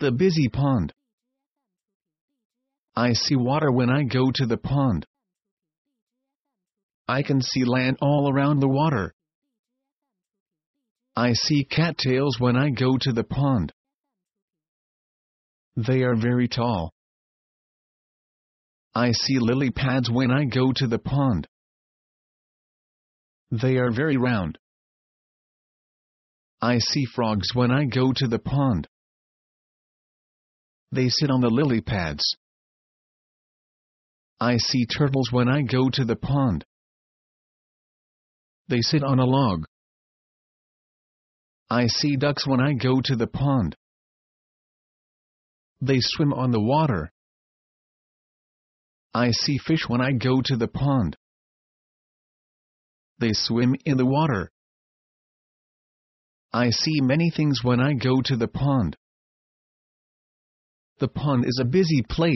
The busy pond. I see water when I go to the pond. I can see land all around the water. I see cattails when I go to the pond. They are very tall. I see lily pads when I go to the pond. They are very round. I see frogs when I go to the pond. They sit on the lily pads. I see turtles when I go to the pond. They sit on a log. I see ducks when I go to the pond. They swim on the water. I see fish when I go to the pond. They swim in the water. I see many things when I go to the pond. The pond is a busy place.